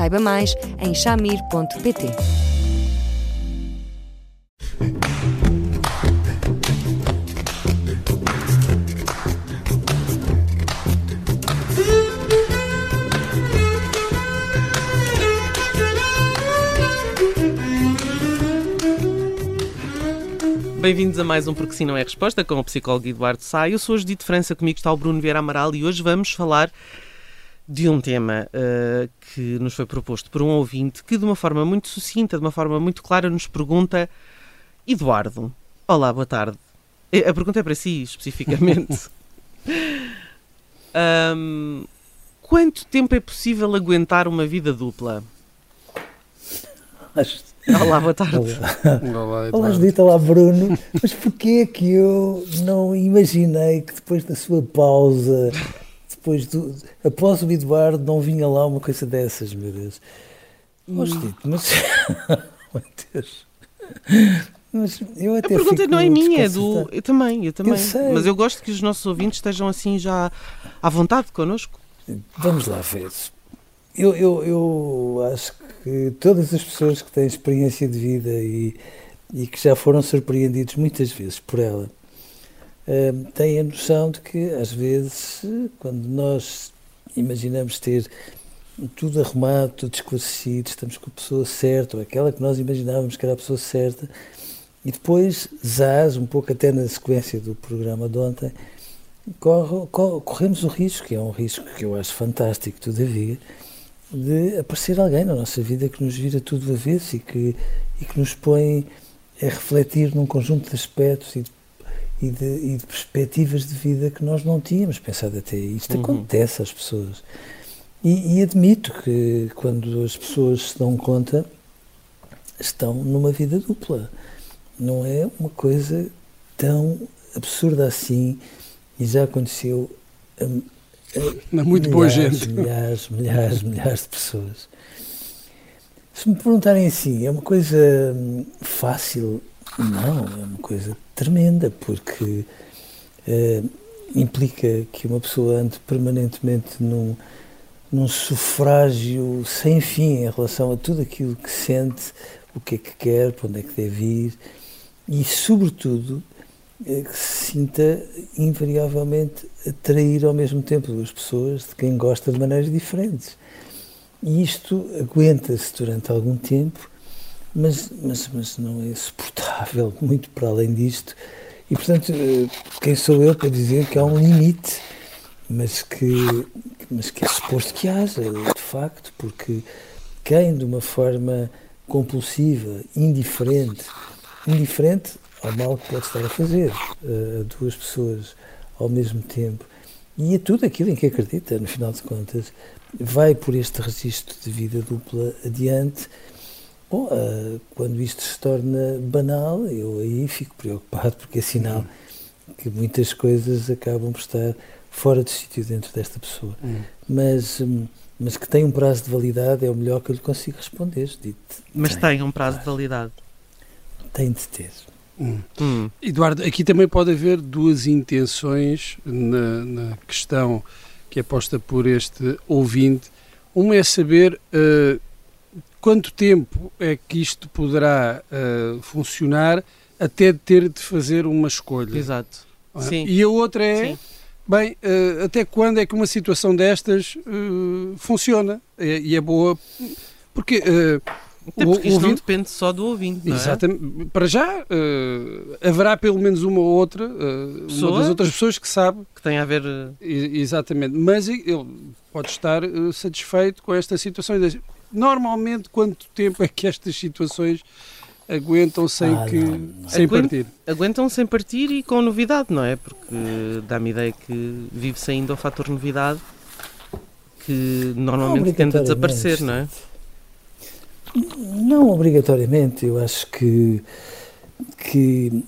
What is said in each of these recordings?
Saiba mais em shamir.pt. Bem-vindos a mais um Porque Sim Não é Resposta com o psicólogo Eduardo Sá. Eu sou a Judite França, comigo está o Bruno Vieira Amaral e hoje vamos falar de um tema uh, que nos foi proposto por um ouvinte que, de uma forma muito sucinta, de uma forma muito clara, nos pergunta: Eduardo, olá, boa tarde. A pergunta é para si, especificamente. um, quanto tempo é possível aguentar uma vida dupla? Olá, boa tarde. Olá, olá Judita, olá Bruno. Mas porquê é que eu não imaginei que depois da sua pausa, depois do. após o Eduardo, não vinha lá uma coisa dessas, meu Deus. Oh, Judita, mas. meu Deus. Mas eu até a pergunta não é minha, é do. Eu também, eu também. Eu mas eu gosto que os nossos ouvintes estejam assim já à vontade connosco. Vamos lá ver. Eu, eu, eu acho que todas as pessoas que têm experiência de vida e, e que já foram surpreendidos muitas vezes por ela têm a noção de que, às vezes, quando nós imaginamos ter tudo arrumado, tudo esclarecido, estamos com a pessoa certa, ou aquela que nós imaginávamos que era a pessoa certa, e depois, zaz, um pouco até na sequência do programa de ontem, corre, corre, corremos o risco, que é um risco que eu acho fantástico, todavia, de aparecer alguém na nossa vida que nos vira tudo do avesso e que, e que nos põe a refletir num conjunto de aspectos e de, e de, e de perspectivas de vida que nós não tínhamos pensado até aí. Isto uhum. acontece às pessoas. E, e, admito que quando as pessoas se dão conta, estão numa vida dupla. Não é uma coisa tão absurda assim e já aconteceu na muito milhares, boa gente. Milhares, milhares, milhares de pessoas. Se me perguntarem assim, é uma coisa hum, fácil? Não, é uma coisa tremenda, porque uh, implica que uma pessoa ande permanentemente num, num sufrágio sem fim em relação a tudo aquilo que sente, o que é que quer, para onde é que deve ir, e, sobretudo, é que se sinta invariavelmente atrair ao mesmo tempo duas pessoas de quem gosta de maneiras diferentes. E isto aguenta-se durante algum tempo, mas, mas, mas não é suportável, muito para além disto. E, portanto, eh, quem sou eu para dizer que há um limite, mas que, mas que é suposto que haja, de facto, porque quem, de uma forma compulsiva, indiferente, indiferente ao mal que pode estar a fazer uh, a duas pessoas ao mesmo tempo. E a tudo aquilo em que acredita, no final de contas, vai por este registro de vida dupla adiante. Bom, uh, quando isto se torna banal, eu aí fico preocupado, porque é sinal que muitas coisas acabam por estar fora de sítio dentro desta pessoa. Hum. Mas, um, mas que tem um prazo de validade é o melhor que eu lhe consigo responder. Dito. Mas tem, tem um prazo claro. de validade? Tem de ter. Hum. Hum. Eduardo, aqui também pode haver duas intenções na, na, questão que é posta por este ouvinte. Uma é saber uh, quanto tempo é que isto poderá uh, funcionar até ter de fazer uma escolha. Exato. É? Sim. E a outra é, Sim. bem, uh, até quando é que uma situação destas funciona e é boa? Porque até porque isto não depende só do ouvinte. Não é? Exatamente. Para já, uh, haverá pelo menos uma ou outra, uh, uma das outras pessoas que sabe. Que tem a ver. Uh... Exatamente. Mas ele pode estar satisfeito com esta situação. Normalmente, quanto tempo é que estas situações aguentam sem, ah, que, não, não. sem partir? Aguentam sem partir e com novidade, não é? Porque dá-me ideia que vive-se ainda o fator novidade que normalmente tende a desaparecer, não é? Não obrigatoriamente, eu acho que, que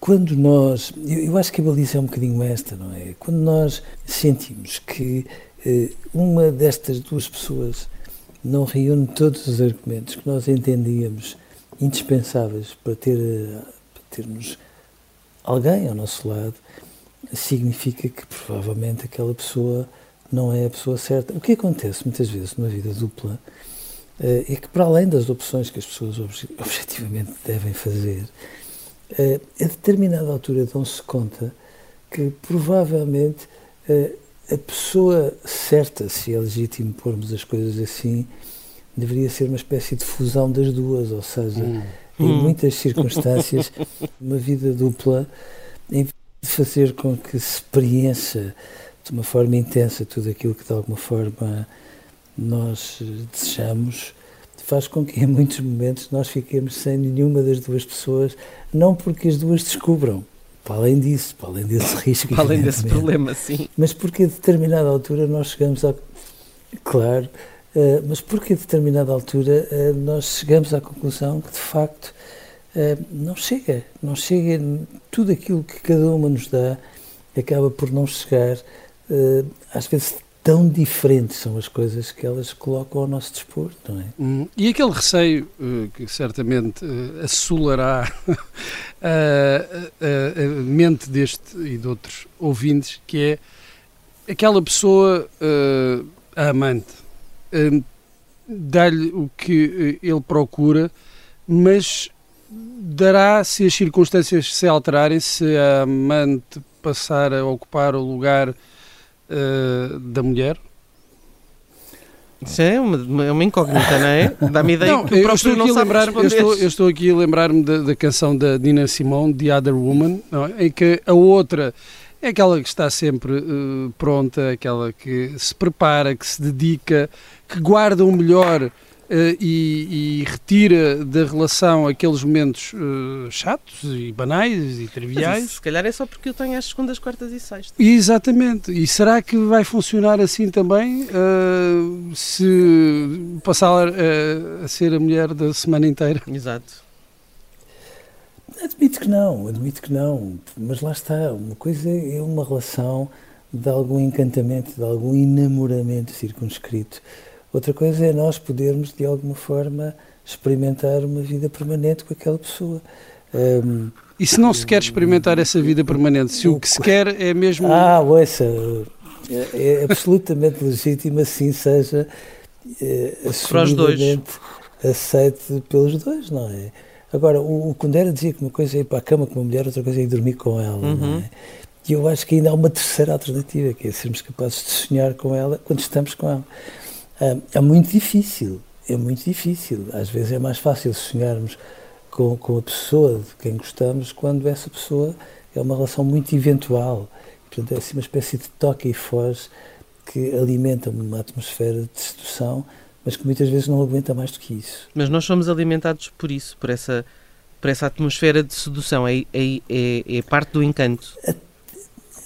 quando nós. Eu acho que a baliza é um bocadinho esta, não é? Quando nós sentimos que eh, uma destas duas pessoas não reúne todos os argumentos que nós entendíamos indispensáveis para, ter, para termos alguém ao nosso lado, significa que provavelmente aquela pessoa não é a pessoa certa. O que acontece muitas vezes na vida dupla é que, para além das opções que as pessoas objetivamente devem fazer, eh, a determinada altura dão-se conta que provavelmente eh, a pessoa certa, se é legítimo pormos as coisas assim, deveria ser uma espécie de fusão das duas, ou seja, hum. em hum. muitas circunstâncias, uma vida dupla, em vez de fazer com que se preencha de uma forma intensa tudo aquilo que de alguma forma nós desejamos, faz com que em muitos momentos nós fiquemos sem nenhuma das duas pessoas, não porque as duas descubram, para além disso, para além desse risco. Para além desse problema, sim. Mas porque a determinada altura nós chegamos a. Claro, uh, mas porque a determinada altura uh, nós chegamos à conclusão que de facto uh, não chega, não chega, tudo aquilo que cada uma nos dá acaba por não chegar, às vezes tão diferentes são as coisas que elas colocam ao nosso dispor, não é? Hum, e aquele receio uh, que certamente uh, assolará a, a, a, mente deste e de outros ouvintes, que é aquela pessoa, uh, a amante, uh, dá-lhe o que ele procura, mas dará, se as circunstâncias se alterarem, se a amante passar a ocupar o lugar uh, da mulher? Isso é uma, uma incógnita, não é? Dá-me ideia não, que o próprio eu não sabe lembrar, eu estou, eu estou aqui a lembrar-me da, da, canção da Nina Simone, The Other Woman, é? em que a outra é aquela que está sempre uh, pronta, aquela que se prepara, que se dedica, que guarda o melhor e, e, retira da relação aqueles momentos uh, chatos e banais e triviais. Isso, se calhar é só porque eu tenho as segundas, quartas e sextas. Exatamente. E será que vai funcionar assim também uh, se passar a ser a mulher da semana inteira? Exato. Admito que não, admito que não. Mas lá está, uma coisa é uma relação de algum encantamento, de algum enamoramento circunscrito Outra coisa é nós podermos, de alguma forma, experimentar uma vida permanente com aquela pessoa. Um, e se não se quer experimentar essa vida permanente, se o que se quer é mesmo. Ah, ouça, é, é absolutamente legítimo, assim seja é, assumidamente aceite pelos dois, não é? Agora, o, o Kundera dizia que uma coisa é ir para a cama com uma mulher, outra coisa é ir dormir com ela, uhum. não é? E eu acho que ainda há uma terceira alternativa, que é sermos capazes de sonhar com ela quando estamos com ela. É, é muito difícil, é muito difícil. Às vezes é mais fácil sonharmos com, com a pessoa de quem gostamos quando essa pessoa é uma relação muito eventual. Portanto, é assim uma espécie de toque e foge que alimenta uma atmosfera de sedução, mas que muitas vezes não aguenta mais do que isso. Mas nós somos alimentados por isso, por essa, por essa atmosfera de sedução, é, é, é, é parte do encanto.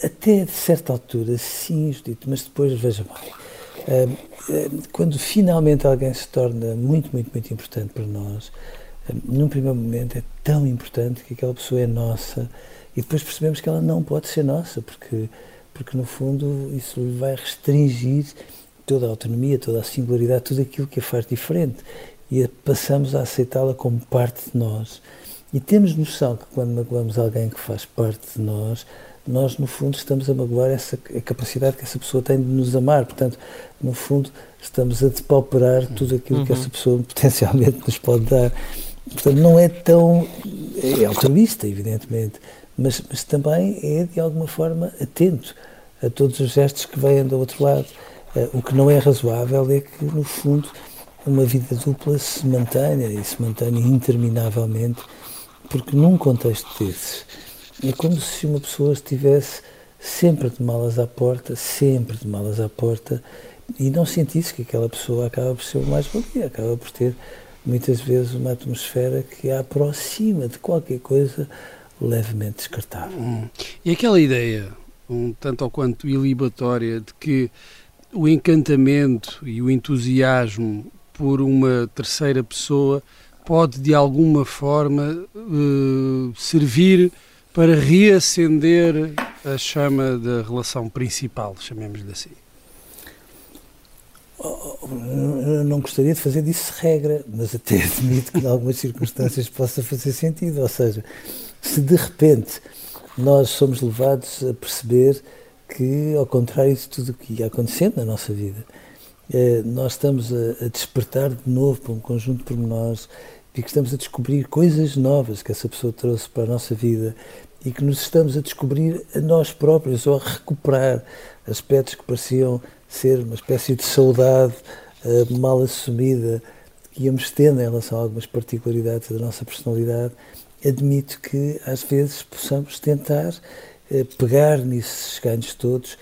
Até de certa altura, sim, Judito, mas depois, veja bem, quando finalmente alguém se torna muito, muito, muito importante para nós, num primeiro momento é tão importante que aquela pessoa é nossa e depois percebemos que ela não pode ser nossa, porque, porque no fundo isso lhe vai restringir toda a autonomia, toda a singularidade, tudo aquilo que a faz diferente. E passamos a aceitá-la como parte de nós. E temos noção que quando magoamos alguém que faz parte de nós, nós, no fundo, estamos a magoar essa a capacidade que essa pessoa tem de nos amar. Portanto, no fundo, estamos a depauperar tudo aquilo uhum. que essa pessoa potencialmente nos pode dar. Portanto, não é tão. É altruísta, evidentemente, mas, mas também é, de alguma forma, atento a todos os gestos que vêm do outro lado. Uh, o que não é razoável é que, no fundo, uma vida dupla se mantenha e se mantenha interminavelmente, porque num contexto desses é como se uma pessoa estivesse sempre de malas à porta, sempre de malas à porta, e não sentisse que aquela pessoa acaba por ser o mais valia, acaba por ter muitas vezes uma atmosfera que a aproxima de qualquer coisa levemente descartável. Hum. E aquela ideia, um tanto ou quanto ilibatória, de que o encantamento e o entusiasmo por uma terceira pessoa pode de alguma forma uh, servir para reacender a chama da relação principal, chamemos-lhe assim? Eu não gostaria de fazer disso regra, mas até admito que em algumas circunstâncias possa fazer sentido. Ou seja, se de repente nós somos levados a perceber que, ao contrário de tudo o que ia acontecendo na nossa vida, eh, nós estamos a, despertar de novo para um conjunto de pormenores e que estamos a descobrir coisas novas que essa pessoa trouxe para a nossa vida e que nos estamos a descobrir a nós próprios ou a recuperar aspectos que pareciam ser uma espécie de saudade uh, mal assumida que íamos tendo em relação a algumas particularidades da nossa personalidade, admito que às vezes possamos tentar uh, pegar nesses ganhos todos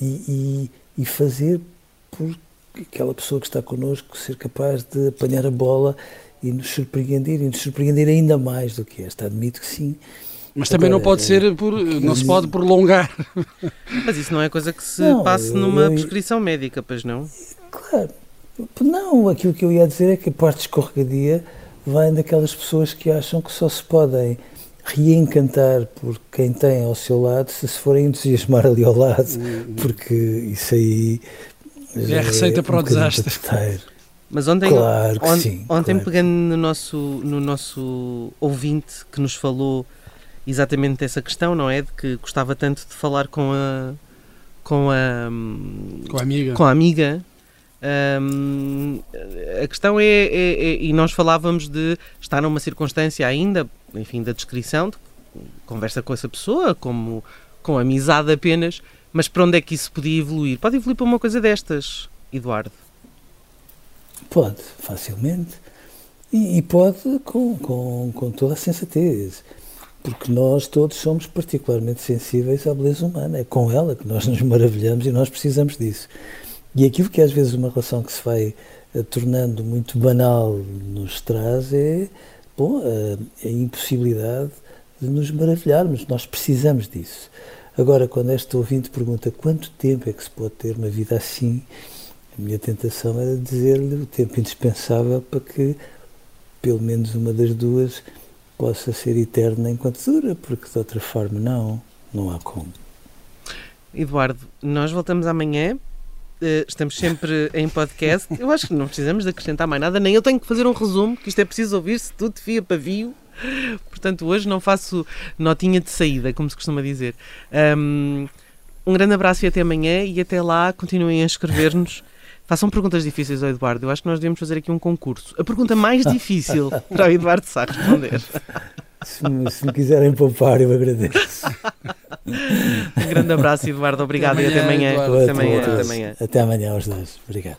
e, e, e fazer por aquela pessoa que está connosco ser capaz de apanhar a bola e nos surpreender, e nos surpreender ainda mais do que esta. Admito que sim. Mas também Agora, não pode ser por, não se pode prolongar. Mas isso não é coisa que se não, passe numa eu, prescrição médica, pois não? Claro. Não, aquilo que eu ia dizer é que a parte escorregadia vem daquelas pessoas que acham que só se podem reencantar por quem tem ao seu lado se se forem entusiasmar ali ao lado, hum, porque isso aí é a receita é para o desastre. Mas ontem, claro on, sim, ontem claro. pegando no nosso, no nosso ouvinte que nos falou exatamente dessa questão, não é? De que gostava tanto de falar com a com a com a amiga. Com a amiga. Um, a questão é, é, é, e nós falávamos de estar numa circunstância ainda, enfim, da descrição, de conversa com essa pessoa, como com amizade apenas, mas para onde é que isso podia evoluir? Pode evoluir para uma coisa destas, Eduardo? Pode, facilmente. E, e pode com, com, com toda a sensatez. Porque nós todos somos particularmente sensíveis à beleza humana. É com ela que nós nos maravilhamos e nós precisamos disso. E aquilo que às vezes uma relação que se vai uh, tornando muito banal nos traz é bom, uh, a impossibilidade de nos maravilharmos. Nós precisamos disso. Agora, quando este ouvinte pergunta quanto tempo é que se pode ter uma vida assim, minha tentação era dizer-lhe o tempo indispensável para que pelo menos uma das duas possa ser eterna enquanto dura, porque de outra forma não, não há como. Eduardo, nós voltamos amanhã. Eh, estamos sempre em podcast. Eu acho que não precisamos de acrescentar mais nada, nem eu tenho que fazer um resumo, que isto é preciso ouvir-se tudo de fio pavio. Portanto, hoje não faço notinha de saída, como se costuma dizer. Um grande abraço e até amanhã. E até lá, continuem a escrever-nos. Façam perguntas difíceis ao Eduardo. Eu acho que nós devemos fazer aqui um concurso. A pergunta mais difícil para o Eduardo Sá responder. Se me, se me, quiserem poupar, eu agradeço. um grande abraço, Eduardo. Obrigado até amanhã, e até amanhã. Até amanhã. Até amanhã. Até amanhã aos dois. Obrigado.